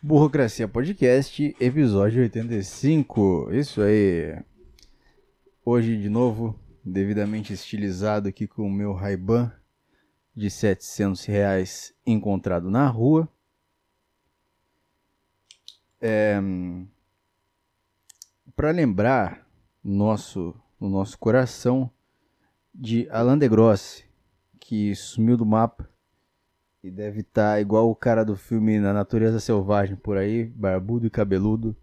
Burocracia Podcast, episódio 85. Isso aí. Hoje, de novo, devidamente estilizado aqui com o meu Ray-Ban de 700 reais encontrado na rua. É, Para lembrar nosso, no nosso coração de Alain de Grosse, que sumiu do mapa deve estar tá igual o cara do filme Na Natureza Selvagem por aí, barbudo e cabeludo,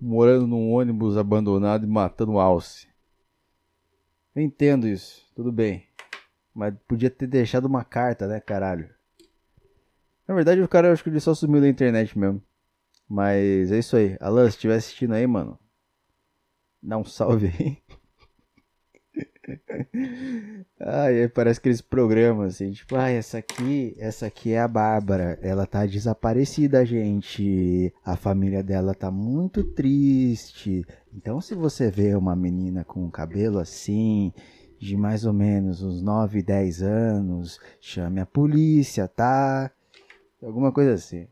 morando num ônibus abandonado e matando alce. Eu entendo isso, tudo bem. Mas podia ter deixado uma carta, né, caralho? Na verdade, o cara acho que ele só sumiu da internet mesmo. Mas é isso aí. Alan, se estiver assistindo aí, mano, dá um salve aí. Ai, parece aqueles programas assim, tipo, ah, essa aqui, essa aqui é a Bárbara, ela tá desaparecida, gente. A família dela tá muito triste. Então, se você vê uma menina com cabelo assim, de mais ou menos uns 9, 10 anos, chame a polícia, tá? Alguma coisa assim.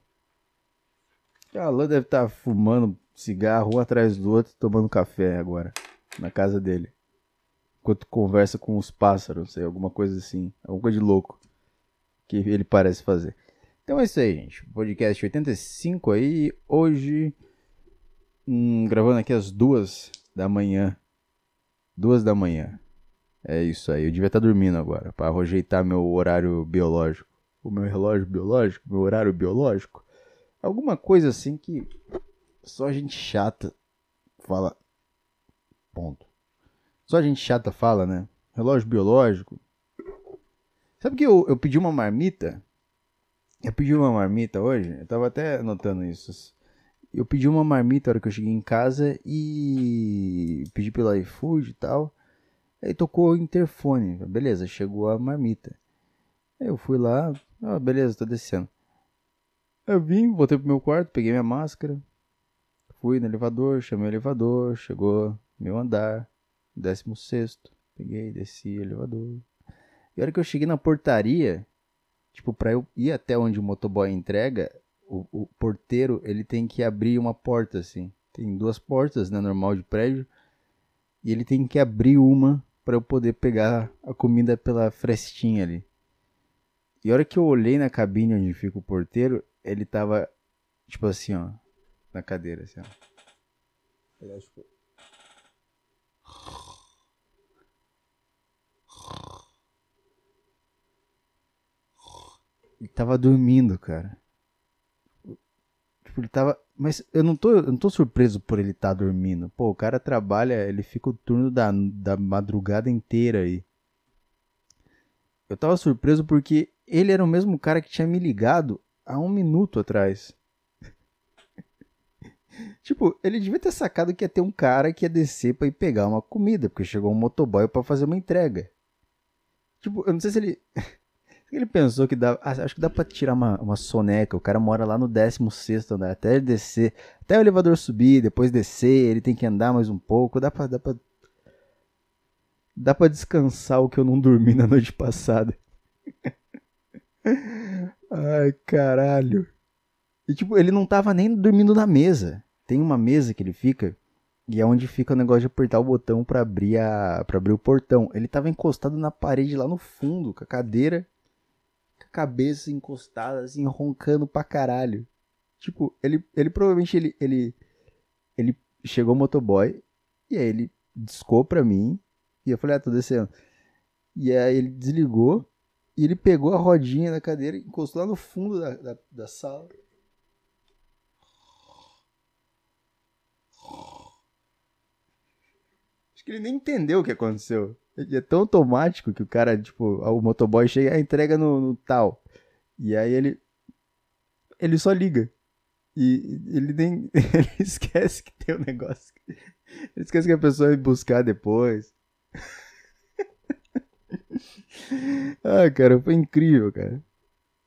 A Alan deve estar tá fumando cigarro um atrás do outro, tomando café agora, na casa dele enquanto conversa com os pássaros, sei, alguma coisa assim, alguma coisa de louco que ele parece fazer. Então é isso aí, gente. Podcast 85 aí, hoje, hum, gravando aqui às duas da manhã. Duas da manhã. É isso aí. Eu devia estar dormindo agora, para rejeitar meu horário biológico. O meu relógio biológico, meu horário biológico. Alguma coisa assim que só gente chata fala. Ponto. Só gente chata fala, né? Relógio biológico. Sabe que eu, eu pedi uma marmita? Eu pedi uma marmita hoje. Eu tava até anotando isso. Eu pedi uma marmita na hora que eu cheguei em casa e pedi pelo iFood e tal. Aí tocou o interfone. Beleza, chegou a marmita. Aí eu fui lá. Ah, beleza, tô descendo. Eu vim, voltei pro meu quarto, peguei minha máscara. Fui no elevador, chamei o elevador, chegou meu andar. Décimo sexto. Peguei, desci, elevador. E a hora que eu cheguei na portaria, tipo, pra eu ir até onde o motoboy entrega, o, o porteiro, ele tem que abrir uma porta, assim. Tem duas portas, né, normal de prédio. E ele tem que abrir uma para eu poder pegar a comida pela frestinha ali. E a hora que eu olhei na cabine onde fica o porteiro, ele tava, tipo assim, ó, na cadeira, assim, ó. Ele, tipo, Ele tava dormindo, cara. Tipo, ele tava. Mas eu não tô, eu não tô surpreso por ele estar tá dormindo. Pô, o cara trabalha, ele fica o turno da, da madrugada inteira aí. Eu tava surpreso porque ele era o mesmo cara que tinha me ligado há um minuto atrás. tipo, ele devia ter sacado que ia ter um cara que ia descer pra ir pegar uma comida, porque chegou um motoboy para fazer uma entrega. Tipo, eu não sei se ele. Ele pensou que dá. Acho que dá pra tirar uma, uma soneca. O cara mora lá no 16 andar. Até ele descer. Até o elevador subir, depois descer. Ele tem que andar mais um pouco. Dá pra. Dá pra, dá pra descansar o que eu não dormi na noite passada. Ai, caralho. E tipo, ele não tava nem dormindo na mesa. Tem uma mesa que ele fica. E é onde fica o negócio de apertar o botão para abrir a para abrir o portão. Ele tava encostado na parede lá no fundo, com a cadeira cabeça encostada, assim, roncando pra caralho. Tipo, ele, ele provavelmente ele, ele, ele chegou motoboy e aí ele discou pra mim e eu falei, ah, tô descendo. E aí ele desligou e ele pegou a rodinha da cadeira encostou lá no fundo da, da, da sala. Acho que ele nem entendeu o que aconteceu. É tão automático que o cara, tipo, o motoboy chega e entrega no, no, tal. E aí ele. Ele só liga. E ele nem. Ele esquece que tem um negócio. Ele esquece que a pessoa vai buscar depois. ah, cara, foi incrível, cara.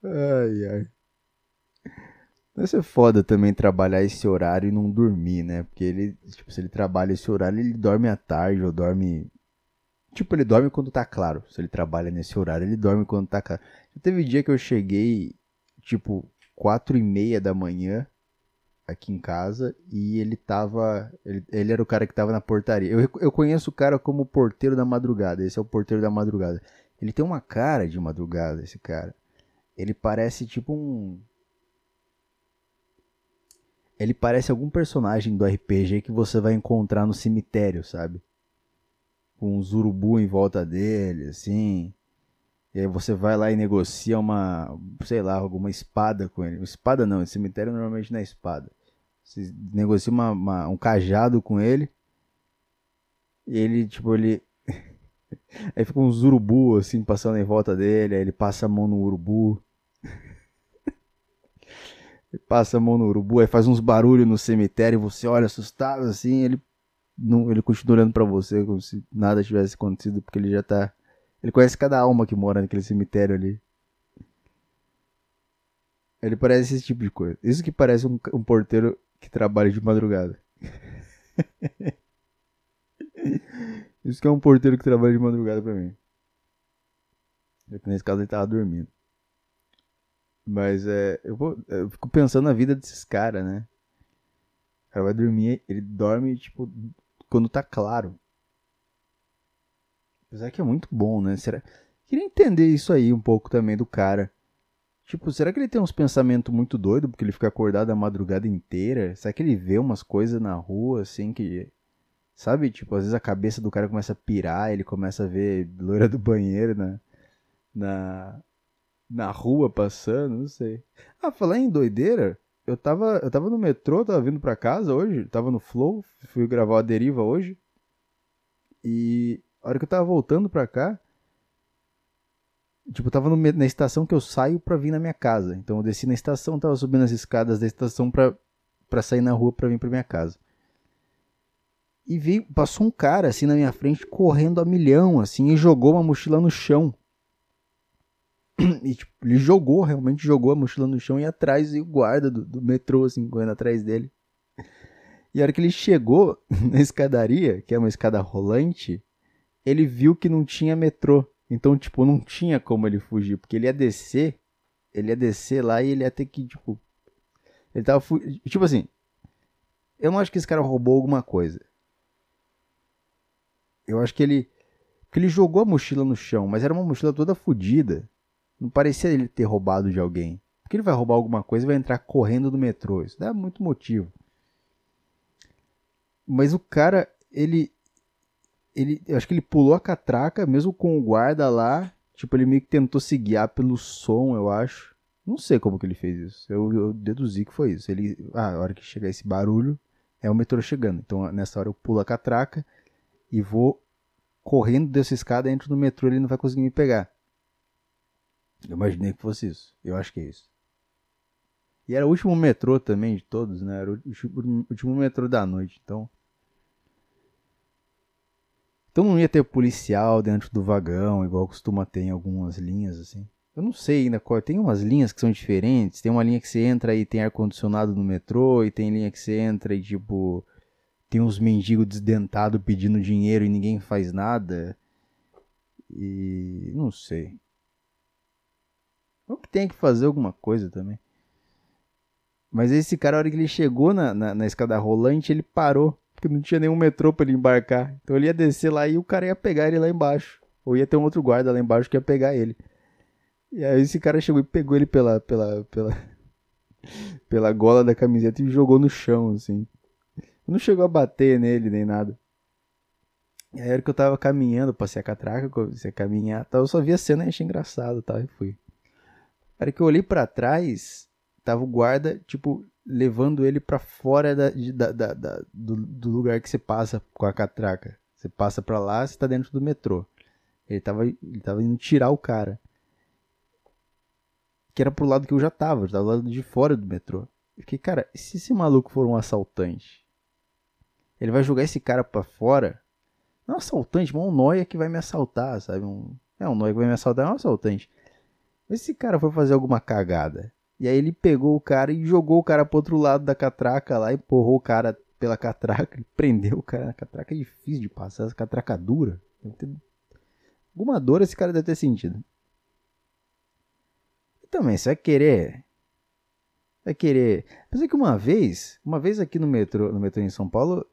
Ai, ai. Deve ser foda também trabalhar esse horário e não dormir, né? Porque ele, tipo, se ele trabalha esse horário, ele dorme à tarde ou dorme Tipo, ele dorme quando tá claro. Se ele trabalha nesse horário, ele dorme quando tá claro. Já teve dia que eu cheguei, tipo, quatro e meia da manhã aqui em casa e ele tava. Ele, ele era o cara que tava na portaria. Eu, eu conheço o cara como porteiro da madrugada. Esse é o porteiro da madrugada. Ele tem uma cara de madrugada, esse cara. Ele parece tipo um. Ele parece algum personagem do RPG que você vai encontrar no cemitério, sabe? Com uns urubu em volta dele, assim. E aí você vai lá e negocia uma, sei lá, alguma espada com ele. Espada não, cemitério normalmente não é espada. Você negocia uma, uma, um cajado com ele. E ele, tipo, ele. aí fica uns urubu assim passando em volta dele. Aí ele passa a mão no urubu. Ele passa a mão no urubu, aí faz uns barulhos no cemitério. Você olha assustado assim. Ele, não, ele continua olhando pra você como se nada tivesse acontecido, porque ele já tá ele conhece cada alma que mora naquele cemitério ali. Ele parece esse tipo de coisa. Isso que parece um, um porteiro que trabalha de madrugada. Isso que é um porteiro que trabalha de madrugada pra mim. Nesse caso ele tava dormindo. Mas é. Eu, vou, eu fico pensando na vida desses caras, né? O cara vai dormir, ele dorme, tipo, quando tá claro. Apesar que é muito bom, né? Será... Queria entender isso aí um pouco também do cara. Tipo, será que ele tem uns pensamentos muito doidos porque ele fica acordado a madrugada inteira? Será que ele vê umas coisas na rua assim que. Sabe? Tipo, às vezes a cabeça do cara começa a pirar, ele começa a ver loira do banheiro na. na. Na rua passando, não sei. Ah, falar em doideira, eu tava, eu tava no metrô, tava vindo pra casa hoje, tava no Flow, fui gravar a deriva hoje. E a hora que eu tava voltando pra cá, tipo, eu tava no, na estação que eu saio pra vir na minha casa. Então eu desci na estação, tava subindo as escadas da estação pra, pra sair na rua pra vir pra minha casa. E vi, passou um cara assim na minha frente correndo a milhão, assim, e jogou uma mochila no chão. E tipo, ele jogou, realmente jogou a mochila no chão e atrás e o guarda do, do metrô, assim, correndo atrás dele. E a hora que ele chegou na escadaria, que é uma escada rolante, ele viu que não tinha metrô. Então, tipo, não tinha como ele fugir, porque ele ia descer, ele ia descer lá e ele ia ter que, tipo, ele tava fu... tipo assim, eu não acho que esse cara roubou alguma coisa. Eu acho que ele que ele jogou a mochila no chão, mas era uma mochila toda fodida. Não parecia ele ter roubado de alguém. Porque ele vai roubar alguma coisa e vai entrar correndo no metrô. Isso dá muito motivo. Mas o cara, ele ele, eu acho que ele pulou a catraca, mesmo com o guarda lá. Tipo, ele meio que tentou se guiar pelo som, eu acho. Não sei como que ele fez isso. Eu, eu deduzi que foi isso. Ele, ah, a hora que chegar esse barulho, é o metrô chegando. Então, nessa hora eu pulo a catraca e vou correndo dessa escada, entro no metrô, ele não vai conseguir me pegar. Eu imaginei que fosse isso. Eu acho que é isso. E era o último metrô também de todos, né? Era o último metrô da noite. Então, então não ia ter policial dentro do vagão, igual costuma ter em algumas linhas, assim. Eu não sei ainda qual. Tem umas linhas que são diferentes. Tem uma linha que você entra e tem ar-condicionado no metrô, e tem linha que você entra e, tipo, tem uns mendigos desdentados pedindo dinheiro e ninguém faz nada. E. não sei. Ou que tem que fazer alguma coisa também. Mas esse cara, a hora que ele chegou na, na, na escada rolante, ele parou porque não tinha nenhum metrô para ele embarcar. Então ele ia descer lá e o cara ia pegar ele lá embaixo. Ou ia ter um outro guarda lá embaixo que ia pegar ele. E aí esse cara chegou e pegou ele pela pela pela pela gola da camiseta e jogou no chão assim. Não chegou a bater nele nem nada. E aí era que eu tava caminhando, passei a catraca, comecei a caminhar, tal, eu só vi a cena e achei engraçado, tá? E fui. Era que eu olhei para trás, tava o guarda, tipo, levando ele para fora da, da, da, da do, do, lugar que você passa com a catraca. Você passa para lá, você tá dentro do metrô. Ele tava, ele tava indo tirar o cara. Que era pro lado que eu já tava, eu tava do lado de fora do metrô. Eu fiquei, cara, e se esse maluco for um assaltante? Ele vai jogar esse cara para fora? Não é um assaltante, mas um noia que vai me assaltar, sabe? Um, é um noia que vai me assaltar, é um assaltante. Mas se esse cara for fazer alguma cagada, e aí ele pegou o cara e jogou o cara pro outro lado da catraca lá, empurrou o cara pela catraca, prendeu o cara na catraca. É difícil de passar, essa catraca dura. Alguma dor esse cara deve ter sentido. E também, você vai querer. Vai querer. Apesar que uma vez, uma vez aqui no metrô, no metrô em São Paulo,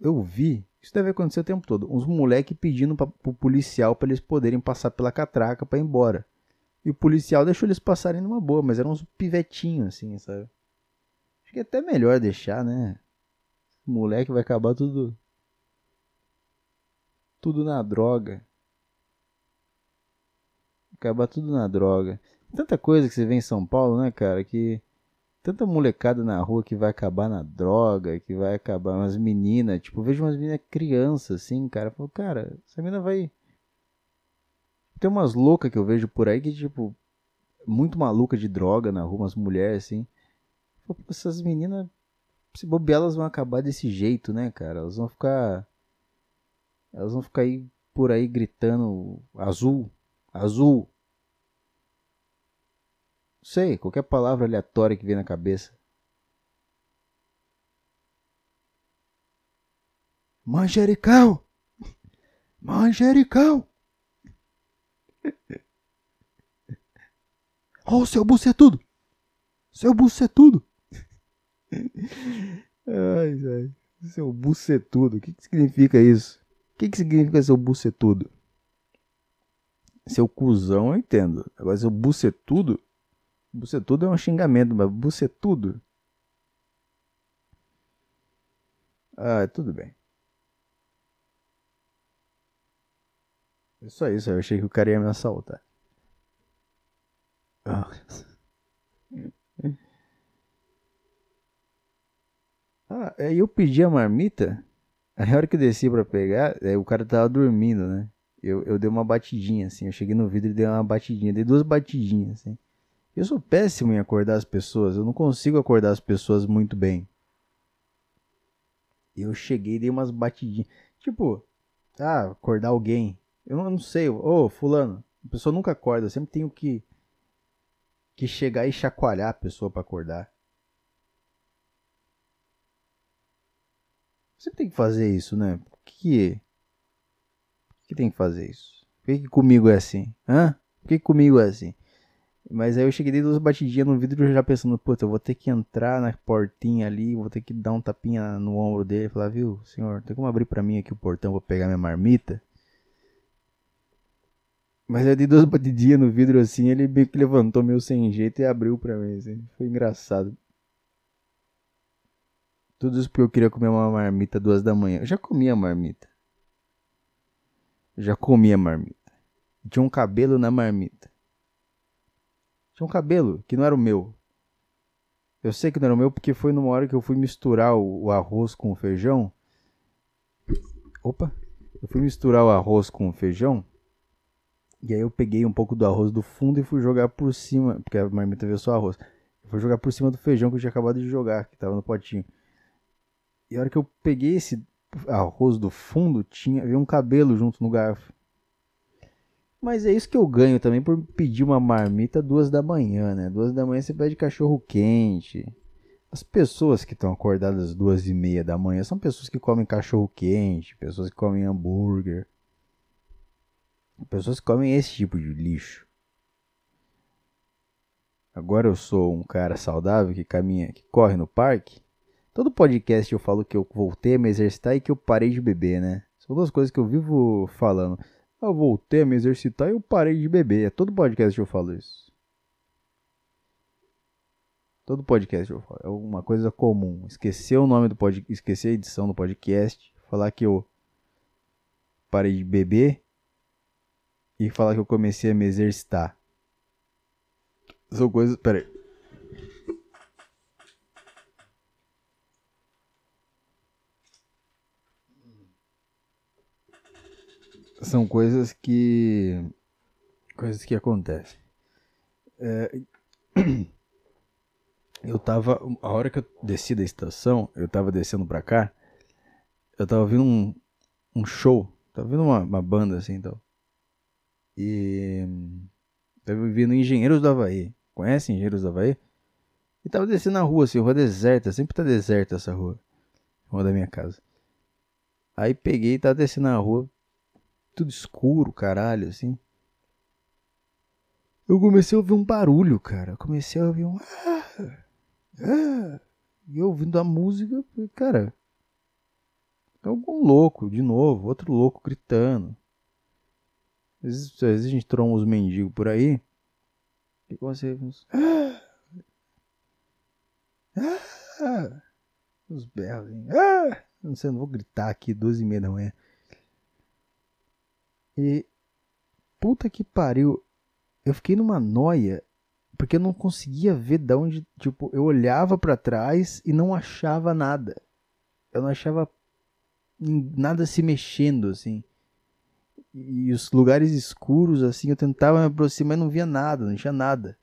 eu vi, isso deve acontecer o tempo todo, uns moleque pedindo pra, pro policial para eles poderem passar pela catraca para ir embora. E o policial deixou eles passarem numa boa, mas eram uns pivetinhos assim, sabe? Acho que é até melhor deixar, né? Moleque vai acabar tudo tudo na droga. Acabar tudo na droga. Tanta coisa que você vê em São Paulo, né, cara, que tanta molecada na rua que vai acabar na droga, que vai acabar umas meninas, tipo, vejo umas meninas crianças assim, cara, falo, cara, essa menina vai tem umas loucas que eu vejo por aí que tipo muito maluca de droga na rua, umas mulheres assim. Essas meninas se bobear, elas vão acabar desse jeito, né, cara? Elas vão ficar elas vão ficar aí por aí gritando azul, azul. Sei, qualquer palavra aleatória que vem na cabeça. Manjericão! Manjericão! Ó, oh, seu bucetudo! Seu bucetudo! ai, ai. Seu bucetudo. O que, que significa isso? O que, que significa seu bucetudo? Seu cuzão eu entendo. Agora, seu bucetudo? Bucetudo é um xingamento, mas bucetudo? Ah, tudo bem. É só isso, eu achei que o cara ia me assaltar. Ah. Ah, aí eu pedi a marmita. A hora que eu desci pra pegar, o cara tava dormindo, né? Eu, eu dei uma batidinha, assim. Eu cheguei no vidro e dei uma batidinha. Dei duas batidinhas, assim. Eu sou péssimo em acordar as pessoas. Eu não consigo acordar as pessoas muito bem. Eu cheguei e dei umas batidinhas. Tipo, ah, acordar alguém. Eu não, não sei. Ô, oh, fulano. A pessoa nunca acorda. Eu sempre tenho que, que chegar e chacoalhar a pessoa para acordar. Você tem que fazer isso, né? Por que, Por que tem que fazer isso? Por que, comigo é assim? Hã? Por que, comigo é assim? Mas aí eu cheguei duas batidinhas no vidro já pensando, puta, eu vou ter que entrar na portinha ali, vou ter que dar um tapinha no ombro dele e falar, viu, senhor, tem como abrir pra mim aqui o portão, vou pegar minha marmita? Mas eu dei duas batidinhas no vidro assim, ele meio que levantou meio sem jeito e abriu pra mim, assim. Foi engraçado. Tudo isso porque eu queria comer uma marmita duas da manhã. Eu já comia marmita. Eu já comia marmita. Tinha um cabelo na marmita. Tinha um cabelo que não era o meu. Eu sei que não era o meu porque foi numa hora que eu fui misturar o, o arroz com o feijão. Opa! Eu fui misturar o arroz com o feijão. E aí eu peguei um pouco do arroz do fundo e fui jogar por cima. Porque a marmita veio só arroz. Eu fui jogar por cima do feijão que eu tinha acabado de jogar, que tava no potinho. E a hora que eu peguei esse arroz do fundo, tinha veio um cabelo junto no garfo. Mas é isso que eu ganho também por pedir uma marmita duas da manhã, né? Duas da manhã você pede cachorro quente. As pessoas que estão acordadas duas e meia da manhã são pessoas que comem cachorro quente, pessoas que comem hambúrguer, pessoas comem esse tipo de lixo. Agora eu sou um cara saudável que caminha, que corre no parque. Todo podcast eu falo que eu voltei a me exercitar e que eu parei de beber, né? São duas coisas que eu vivo falando. Eu voltei a me exercitar e eu parei de beber. É todo podcast eu falo isso. Todo podcast eu falo. É uma coisa comum. Esquecer o nome do podcast, esquecer a edição do podcast, falar que eu parei de beber e falar que eu comecei a me exercitar. São coisas. Pera aí. são coisas que coisas que acontecem. É, eu tava a hora que eu desci da estação, eu tava descendo para cá, eu tava ouvindo um, um show, tava ouvindo uma, uma banda assim, então. E tava ouvindo Engenheiros do Havaí. Conhece Engenheiros do Havaí? E tava descendo na rua, assim, rua deserta, sempre tá deserta essa rua. Rua da minha casa. Aí peguei e tava descendo na rua, tudo escuro, caralho, assim. Eu comecei a ouvir um barulho, cara. Eu comecei a ouvir um. Ah! Ah! E eu ouvindo a música, cara, algum louco, de novo, outro louco gritando. Às vezes, às vezes a gente tromba uns mendigos por aí. E você. Ah! Ah! Os berros. Assim. Ah! Não sei, não vou gritar aqui, 12 e meia da manhã. E. Puta que pariu. Eu fiquei numa noia. Porque eu não conseguia ver de onde. Tipo, eu olhava para trás e não achava nada. Eu não achava nada se mexendo, assim. E os lugares escuros, assim, eu tentava me aproximar e não via nada, não tinha nada.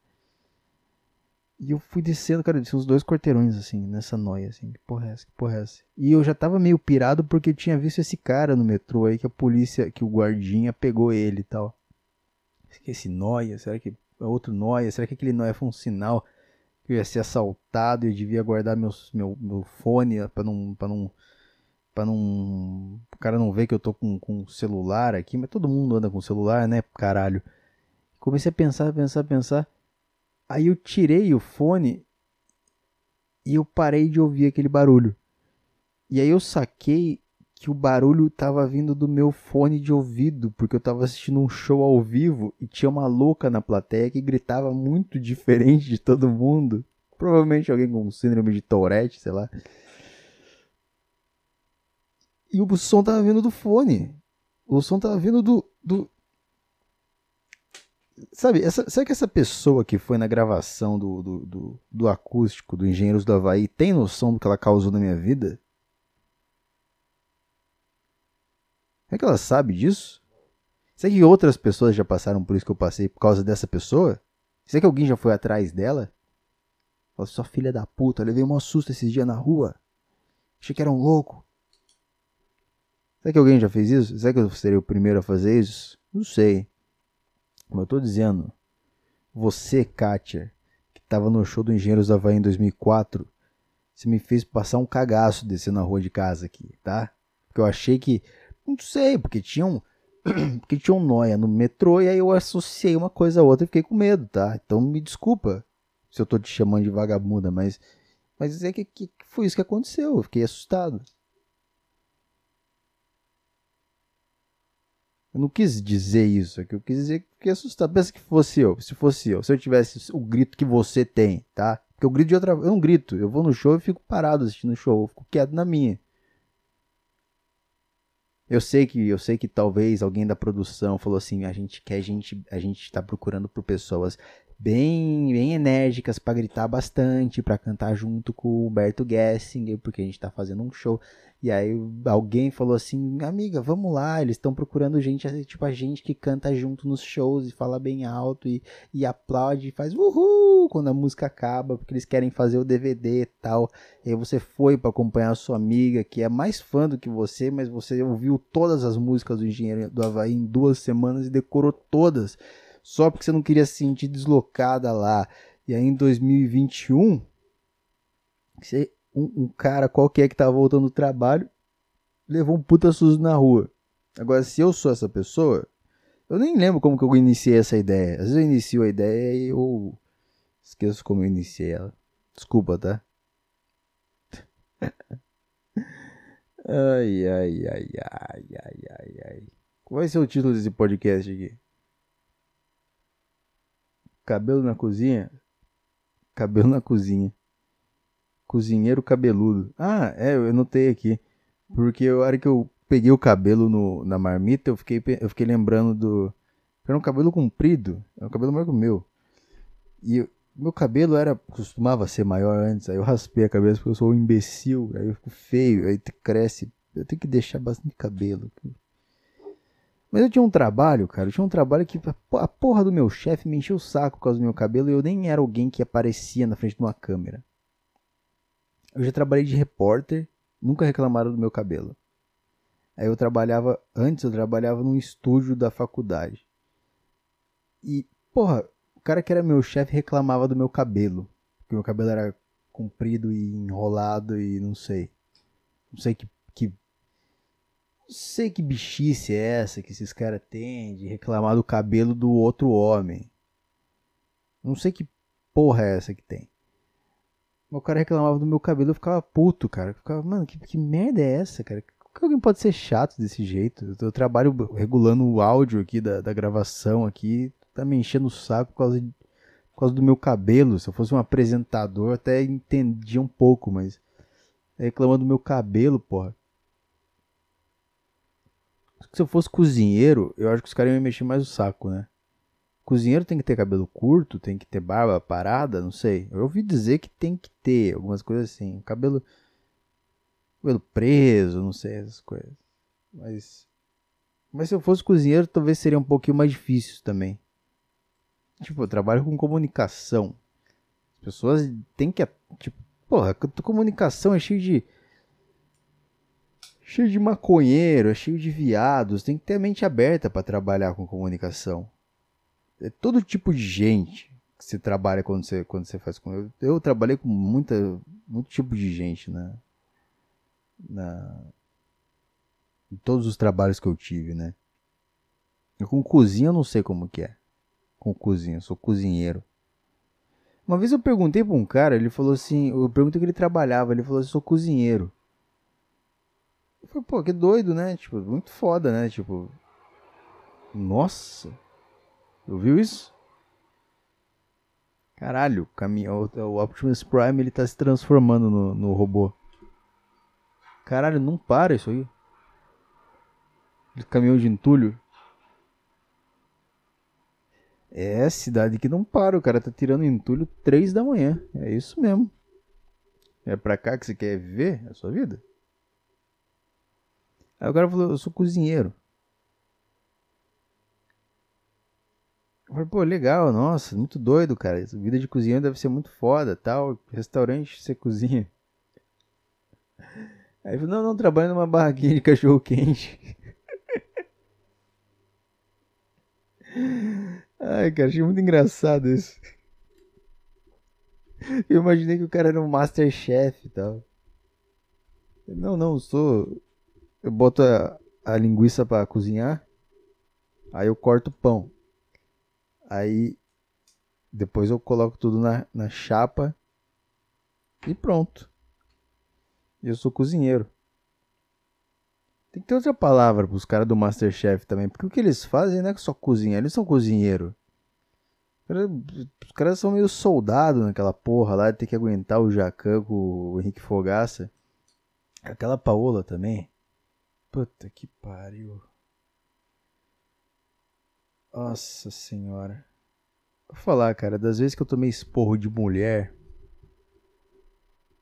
E eu fui descendo, cara, desci uns dois quarteirões, assim, nessa noia, assim. Que porra é essa? Que porra é essa? E eu já tava meio pirado porque eu tinha visto esse cara no metrô aí, que a polícia, que o guardinha pegou ele e tal. Esse noia, será que é outro noia? Será que aquele noia foi um sinal que eu ia ser assaltado e eu devia guardar meus, meu, meu fone pra não, pra não para não o cara não ver que eu tô com, com celular aqui, mas todo mundo anda com celular, né, caralho. Comecei a pensar, pensar, pensar. Aí eu tirei o fone e eu parei de ouvir aquele barulho. E aí eu saquei que o barulho tava vindo do meu fone de ouvido, porque eu tava assistindo um show ao vivo e tinha uma louca na plateia que gritava muito diferente de todo mundo. Provavelmente alguém com síndrome de Tourette, sei lá. E o som tava vindo do fone. O som tava vindo do. do... Sabe, essa, sabe que essa pessoa que foi na gravação do, do, do, do acústico do Engenheiros do Havaí tem noção do que ela causou na minha vida? É que ela sabe disso? Será que outras pessoas já passaram por isso que eu passei por causa dessa pessoa? Será que alguém já foi atrás dela? Fala, sua filha da puta, eu levei um susto esses dias na rua. Achei que era um louco. Será que alguém já fez isso? Será que eu seria o primeiro a fazer isso? Não sei. Como eu tô dizendo, você, Kátia, que tava no show do Engenheiros da Havaí em 2004, você me fez passar um cagaço descendo na rua de casa aqui, tá? Porque eu achei que. Não sei, porque tinha um. porque tinha um noia no metrô e aí eu associei uma coisa a outra e fiquei com medo, tá? Então me desculpa se eu tô te chamando de vagabunda, mas. Mas é que, que foi isso que aconteceu, eu fiquei assustado. Eu não quis dizer isso aqui, eu quis dizer que assustado. Pensa que fosse eu, se fosse eu, se eu tivesse o grito que você tem, tá? Porque eu grito de outra eu não grito, eu vou no show e fico parado assistindo o show, eu fico quieto na minha. Eu sei que eu sei que talvez alguém da produção falou assim, a gente quer gente a gente está procurando por pessoas bem bem enérgicas para gritar bastante, para cantar junto com o Humberto Gessinger, porque a gente está fazendo um show. E aí alguém falou assim, amiga, vamos lá, eles estão procurando gente, tipo a gente que canta junto nos shows e fala bem alto e, e aplaude e faz uhul quando a música acaba, porque eles querem fazer o DVD e tal. E aí você foi para acompanhar a sua amiga, que é mais fã do que você, mas você ouviu todas as músicas do Engenheiro do Havaí em duas semanas e decorou todas, só porque você não queria se sentir deslocada lá. E aí em 2021, você um, um cara qualquer que tava voltando do trabalho levou um puta susto na rua. Agora, se eu sou essa pessoa, eu nem lembro como que eu iniciei essa ideia. Às vezes eu inicio a ideia e eu esqueço como eu iniciei ela. Desculpa, tá? ai, ai, ai, ai, ai, ai, ai. Qual vai ser o título desse podcast aqui? Cabelo na cozinha? Cabelo na cozinha. Cozinheiro cabeludo. Ah, é, eu notei aqui. Porque a hora que eu peguei o cabelo no, na marmita, eu fiquei, eu fiquei lembrando do. Era um cabelo comprido. Era um cabelo maior que o meu. E meu cabelo era costumava ser maior antes. Aí eu raspei a cabeça porque eu sou um imbecil. Aí eu fico feio. Aí cresce. Eu tenho que deixar bastante cabelo. Mas eu tinha um trabalho, cara. Eu tinha um trabalho que a porra do meu chefe me encheu o saco por causa do meu cabelo e eu nem era alguém que aparecia na frente de uma câmera. Eu já trabalhei de repórter, nunca reclamaram do meu cabelo. Aí eu trabalhava, antes eu trabalhava num estúdio da faculdade. E, porra, o cara que era meu chefe reclamava do meu cabelo. Porque meu cabelo era comprido e enrolado e não sei. Não sei que. Não sei que bichice é essa que esses caras têm de reclamar do cabelo do outro homem. Não sei que porra é essa que tem. O cara reclamava do meu cabelo, eu ficava puto, cara. Eu ficava, mano, que, que merda é essa, cara? Como que alguém pode ser chato desse jeito? Eu, trabalho regulando o áudio aqui da, da gravação aqui, tá me enchendo o saco por causa, de, por causa do meu cabelo. Se eu fosse um apresentador, até entendia um pouco, mas reclamando do meu cabelo, porra. Se eu fosse cozinheiro, eu acho que os caras iam me mexer mais o saco, né? Cozinheiro tem que ter cabelo curto, tem que ter barba parada, não sei. Eu ouvi dizer que tem que ter algumas coisas assim. Cabelo. Cabelo preso, não sei, essas coisas. Mas. Mas se eu fosse cozinheiro, talvez seria um pouquinho mais difícil também. Tipo, eu trabalho com comunicação. As pessoas têm que. Tipo, porra, comunicação é cheio de. Cheio de maconheiro, é cheio de viados. Tem que ter a mente aberta para trabalhar com comunicação. É todo tipo de gente que se trabalha quando você, quando você faz com eu, eu trabalhei com muita muito tipo de gente né? Na em todos os trabalhos que eu tive né? Eu, com cozinha eu não sei como que é. Com cozinha eu sou cozinheiro. Uma vez eu perguntei para um cara ele falou assim eu perguntei que ele trabalhava ele falou assim, sou cozinheiro falei pô que doido né tipo muito foda né tipo nossa Ouviu isso? Caralho, caminhão, o Optimus Prime ele tá se transformando no, no robô. Caralho, não para isso aí. Caminhão de entulho. É, cidade que não para, o cara tá tirando entulho 3 da manhã. É isso mesmo. É pra cá que você quer viver a sua vida? Aí o cara falou, eu sou cozinheiro. Eu falei, pô, legal, nossa, muito doido, cara. Essa vida de cozinha deve ser muito foda, tal. Restaurante, você cozinha. Aí ele falou, não, não, trabalho numa barraquinha de cachorro quente. Ai, cara, achei muito engraçado isso. Eu imaginei que o cara era um Masterchef e tal. Não, não, sou. Eu boto a, a linguiça para cozinhar. Aí eu corto o pão. Aí depois eu coloco tudo na, na chapa e pronto. Eu sou cozinheiro. Tem que ter outra palavra para os caras do Masterchef também, porque o que eles fazem não é só cozinhar, eles são cozinheiro. Os caras são meio soldado naquela porra lá, ter que aguentar o Jacan com o Henrique Fogaça. Aquela Paola também. Puta que pariu. Nossa senhora. Vou falar, cara, das vezes que eu tomei esporro de mulher.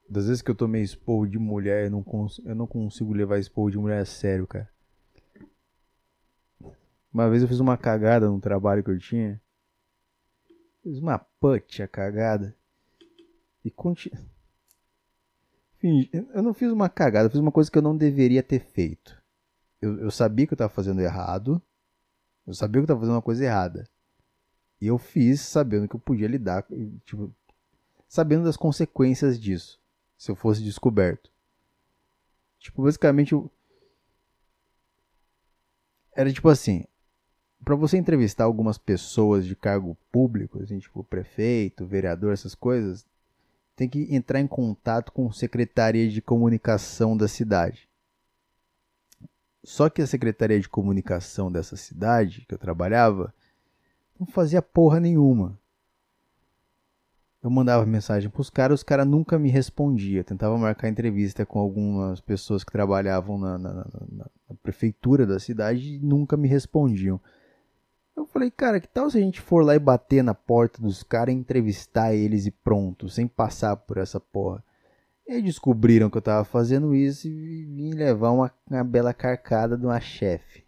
Das vezes que eu tomei esporro de mulher, eu não, eu não consigo levar esporro de mulher a sério, cara. Uma vez eu fiz uma cagada no trabalho que eu tinha. Fiz uma putz a cagada. E continua. Eu não fiz uma cagada, eu fiz uma coisa que eu não deveria ter feito. Eu, eu sabia que eu estava fazendo errado. Eu sabia que eu estava fazendo uma coisa errada. E eu fiz sabendo que eu podia lidar, tipo, sabendo das consequências disso, se eu fosse descoberto. Tipo, basicamente eu... era tipo assim, para você entrevistar algumas pessoas de cargo público, assim, tipo prefeito, vereador, essas coisas, tem que entrar em contato com a Secretaria de Comunicação da cidade. Só que a Secretaria de Comunicação dessa cidade que eu trabalhava não fazia porra nenhuma. Eu mandava mensagem pros caras, os caras nunca me respondiam. Tentava marcar entrevista com algumas pessoas que trabalhavam na, na, na, na prefeitura da cidade e nunca me respondiam. Eu falei, cara, que tal se a gente for lá e bater na porta dos caras, entrevistar eles e pronto, sem passar por essa porra. E descobriram que eu tava fazendo isso e vim levar uma, uma bela carcada de uma chefe.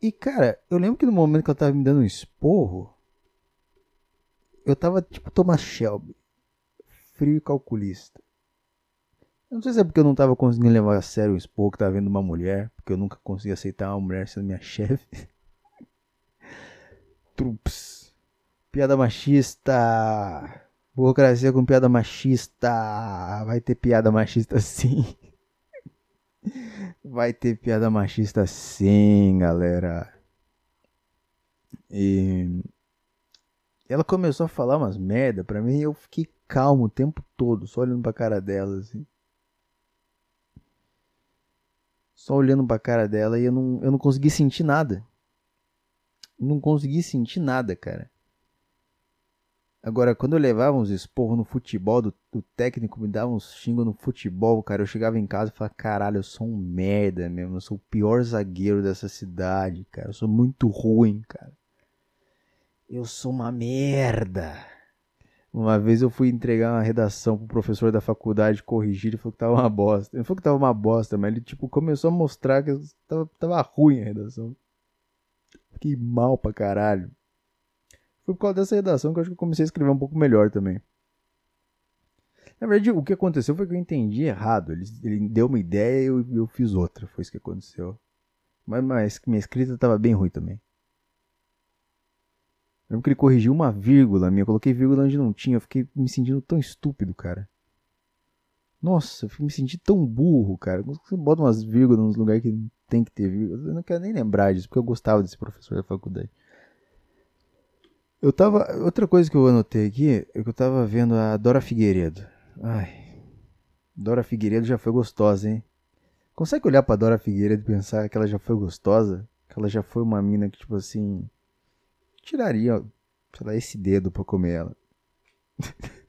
E cara, eu lembro que no momento que eu tava me dando um esporro, eu tava tipo Thomas Shelby, frio e calculista. Eu não sei se é porque eu não tava conseguindo levar a sério o esporro que tava vendo uma mulher, porque eu nunca consegui aceitar uma mulher sendo minha chefe. Trups. Piada machista. Burocracia com piada machista. Vai ter piada machista sim. Vai ter piada machista sim, galera. E ela começou a falar umas merda pra mim e eu fiquei calmo o tempo todo, só olhando pra cara dela, assim. Só olhando pra cara dela e eu não, eu não consegui sentir nada. Não consegui sentir nada, cara. Agora, quando eu levava uns esporros no futebol, do, do técnico me dava uns xingos no futebol, cara, eu chegava em casa e falava, caralho, eu sou um merda mesmo, eu sou o pior zagueiro dessa cidade, cara, eu sou muito ruim, cara. Eu sou uma merda. Uma vez eu fui entregar uma redação pro professor da faculdade corrigir, ele falou que tava uma bosta. Ele falou que tava uma bosta, mas ele tipo começou a mostrar que tava, tava ruim a redação. Fiquei mal pra caralho. Foi por causa dessa redação que eu acho que eu comecei a escrever um pouco melhor também. Na verdade, o que aconteceu foi que eu entendi errado. Ele, ele deu uma ideia e eu, eu fiz outra. Foi isso que aconteceu. Mas, mas minha escrita estava bem ruim também. Lembro que ele corrigiu uma vírgula minha. Eu coloquei vírgula onde não tinha. Eu fiquei me sentindo tão estúpido, cara. Nossa, eu me senti tão burro, cara. Você bota umas vírgulas nos lugares que tem que ter vírgula. Eu não quero nem lembrar disso, porque eu gostava desse professor da faculdade. Eu tava. Outra coisa que eu anotei aqui é que eu tava vendo a Dora Figueiredo. Ai. Dora Figueiredo já foi gostosa, hein? Consegue olhar pra Dora Figueiredo e pensar que ela já foi gostosa? Que ela já foi uma mina que, tipo assim. Tiraria, sei lá, esse dedo pra comer ela.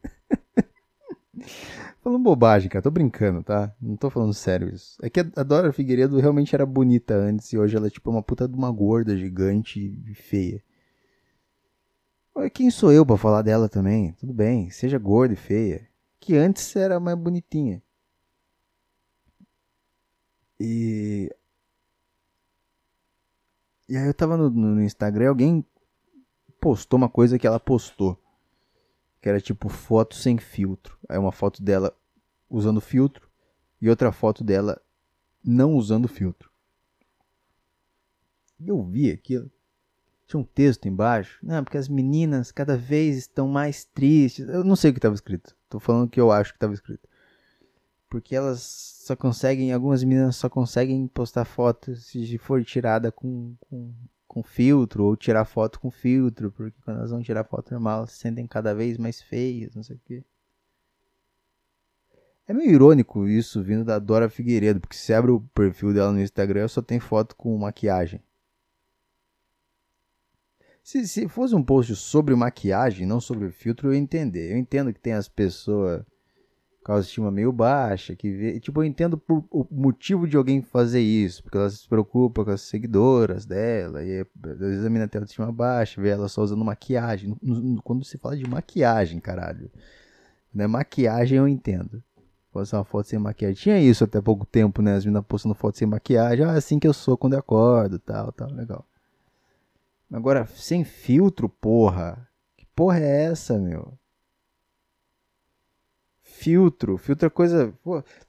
falando bobagem, cara. Tô brincando, tá? Não tô falando sério isso. É que a Dora Figueiredo realmente era bonita antes e hoje ela é tipo uma puta de uma gorda gigante e feia. Quem sou eu para falar dela também? Tudo bem, seja gorda e feia. Que antes era mais bonitinha. E. E aí eu tava no, no Instagram alguém postou uma coisa que ela postou. Que era tipo foto sem filtro. Aí uma foto dela usando filtro e outra foto dela não usando filtro. E eu vi aquilo. Tinha um texto embaixo. Não, porque as meninas cada vez estão mais tristes. Eu não sei o que estava escrito. Tô falando o que eu acho que estava escrito. Porque elas só conseguem, algumas meninas só conseguem postar fotos se for tirada com, com, com filtro, ou tirar foto com filtro, porque quando elas vão tirar foto normal, elas se sentem cada vez mais feias, não sei o quê. É meio irônico isso vindo da Dora Figueiredo, porque se abre o perfil dela no Instagram, só tem foto com maquiagem. Se, se fosse um post sobre maquiagem, não sobre filtro, eu entender. Eu entendo que tem as pessoas com a autoestima meio baixa, que vê, tipo, eu entendo por, o motivo de alguém fazer isso, porque ela se preocupa com as seguidoras dela, e às vezes a menina tem autoestima baixa, vê ela só usando maquiagem. Quando se fala de maquiagem, caralho, né? Maquiagem eu entendo. Postar uma foto sem maquiagem. Tinha isso até pouco tempo, né? As meninas postando foto sem maquiagem. Ah, é assim que eu sou quando eu acordo, tal, tal, legal. Agora, sem filtro, porra. Que porra é essa, meu? Filtro. Filtro é coisa.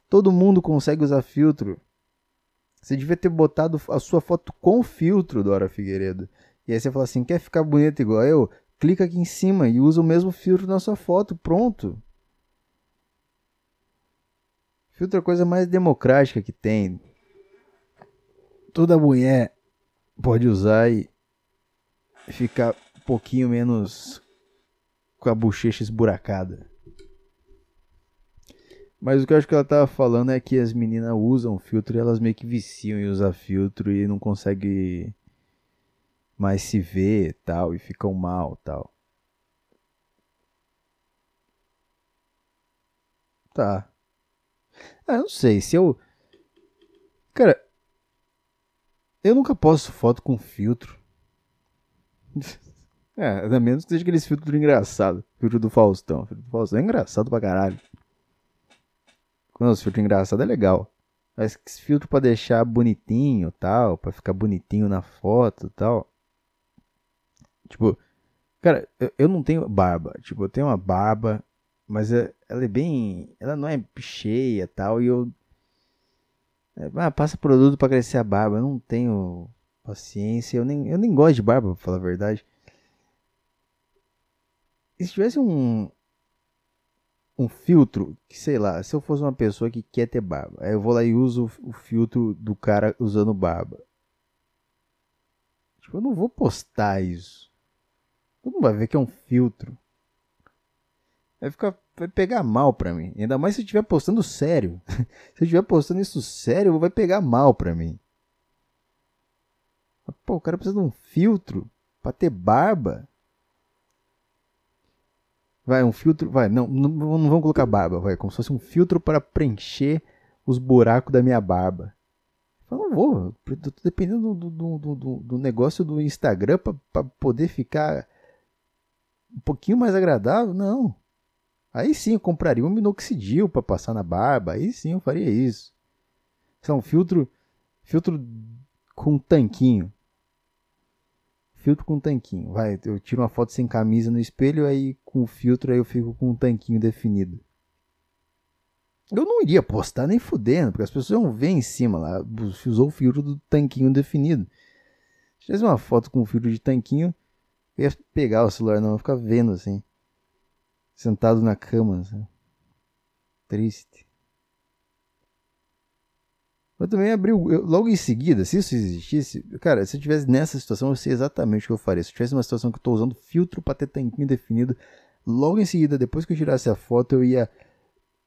Todo mundo consegue usar filtro. Você devia ter botado a sua foto com filtro, Dora Figueiredo. E aí você fala assim: quer ficar bonito igual eu? Clica aqui em cima e usa o mesmo filtro na sua foto. Pronto. Filtro é a coisa mais democrática que tem. Toda mulher pode usar e ficar um pouquinho menos com a bochecha esburacada. Mas o que eu acho que ela tava falando é que as meninas usam filtro e elas meio que viciam em usar filtro e não conseguem mais se ver tal e ficam mal tal. Tá. Ah, não sei, se eu. Cara. Eu nunca posto foto com filtro. É, a menos que seja aquele filtro engraçado. Filtro do Faustão. Filtro do Faustão é engraçado pra caralho. Quando o filtro engraçado é legal. Mas esse filtro pra deixar bonitinho tal, pra ficar bonitinho na foto tal. Tipo, cara, eu, eu não tenho barba. Tipo, eu tenho uma barba, mas é, ela é bem. Ela não é cheia tal. E eu. É, ah, passa produto pra crescer a barba. Eu não tenho Paciência, eu nem, eu nem gosto de barba, pra falar a verdade. E se tivesse um, um filtro, que sei lá, se eu fosse uma pessoa que quer ter barba, aí eu vou lá e uso o, filtro do cara usando barba. Tipo, eu não vou postar isso. Todo mundo vai ver que é um filtro. Vai ficar. Vai pegar mal pra mim. Ainda mais se eu estiver postando sério. se eu estiver postando isso sério, vai pegar mal pra mim. Pô, o cara precisa de um filtro pra ter barba. Vai, um filtro. Vai, não, não, não vamos colocar barba, vai. Como se fosse um filtro para preencher os buracos da minha barba. Eu não vou. Eu tô dependendo do, do, do, do negócio do Instagram para poder ficar um pouquinho mais agradável. Não. Aí sim eu compraria um minoxidil para passar na barba. Aí sim eu faria isso. Isso é um filtro. Filtro com tanquinho filtro com tanquinho. Vai, eu tiro uma foto sem camisa no espelho, aí com o filtro aí eu fico com um tanquinho definido. Eu não iria postar nem fudendo, porque as pessoas vão ver em cima lá, usou o filtro do tanquinho definido. Se tivesse uma foto com o filtro de tanquinho, eu ia pegar o celular, não, ia ficar vendo assim. Sentado na cama, assim. Triste. Eu também abri logo em seguida, se isso existisse, cara, se eu tivesse nessa situação, eu sei exatamente o que eu faria. Se eu tivesse uma situação que eu estou usando filtro para ter tanquinho definido, logo em seguida, depois que eu tirasse a foto, eu ia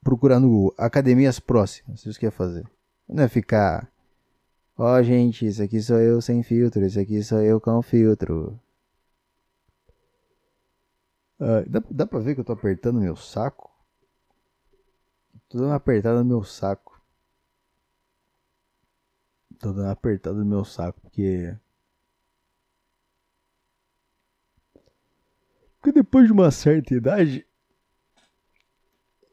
procurar no academias próximas. Isso que ia fazer. Não ia ficar, ó, oh, gente, isso aqui sou eu sem filtro, isso aqui sou eu com filtro. Uh, dá, dá pra ver que eu tô apertando meu saco? Tô dando uma apertada no meu saco. Tô dando uma apertada no meu saco, porque. Porque depois de uma certa idade.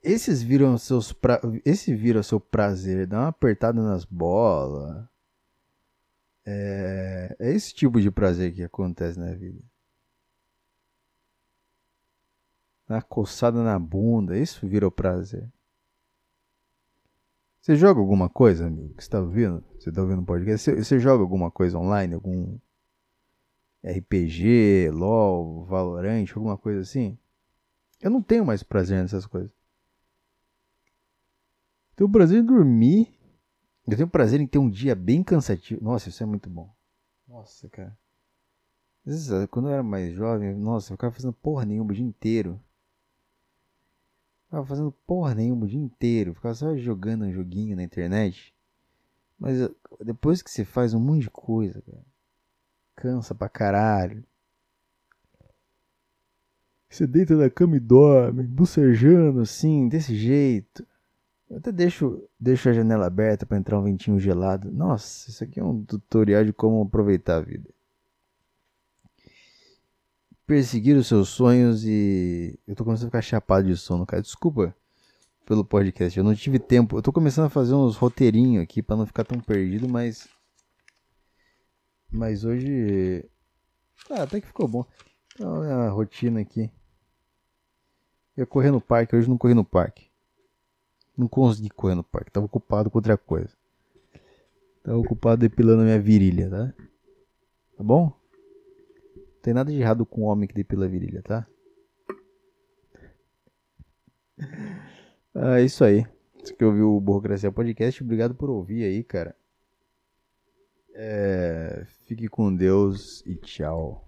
Esses viram seus pra... Esse vira seu prazer, dá uma apertada nas bolas. É... é esse tipo de prazer que acontece na vida. Uma coçada na bunda, isso vira o prazer. Você joga alguma coisa, amigo, que você tá ouvindo? Você tá ouvindo podcast? Você, você joga alguma coisa online? Algum RPG, LOL, Valorant, alguma coisa assim? Eu não tenho mais prazer nessas coisas. Tenho prazer em dormir. Eu tenho prazer em ter um dia bem cansativo. Nossa, isso é muito bom. Nossa, cara. Quando eu era mais jovem, nossa, eu ficava fazendo porra nenhuma o dia inteiro. Ficava fazendo porra nenhuma o dia inteiro. Ficava só jogando um joguinho na internet. Mas eh, depois que você faz um monte de coisa, cara, cansa pra caralho. Você deita na cama e dorme, bucejando assim, desse jeito. Eu até deixo, deixo a janela aberta para entrar um ventinho gelado. Nossa, isso aqui é um tutorial de como aproveitar a vida perseguir os seus sonhos e. Eu tô começando a ficar chapado de sono, cara. Desculpa pelo podcast. Eu não tive tempo. Eu tô começando a fazer uns roteirinhos aqui para não ficar tão perdido, mas. Mas hoje. Ah, até que ficou bom. Olha a rotina aqui. Eu ia correr no parque, hoje não corri no parque. Não consegui correr no parque, tava ocupado com outra coisa. Tava ocupado depilando a minha virilha, tá? Tá bom? tem nada de errado com o homem que depila a virilha, tá? É isso aí. Você que ouviu o Burocracia Podcast, obrigado por ouvir aí, cara. É... Fique com Deus e tchau.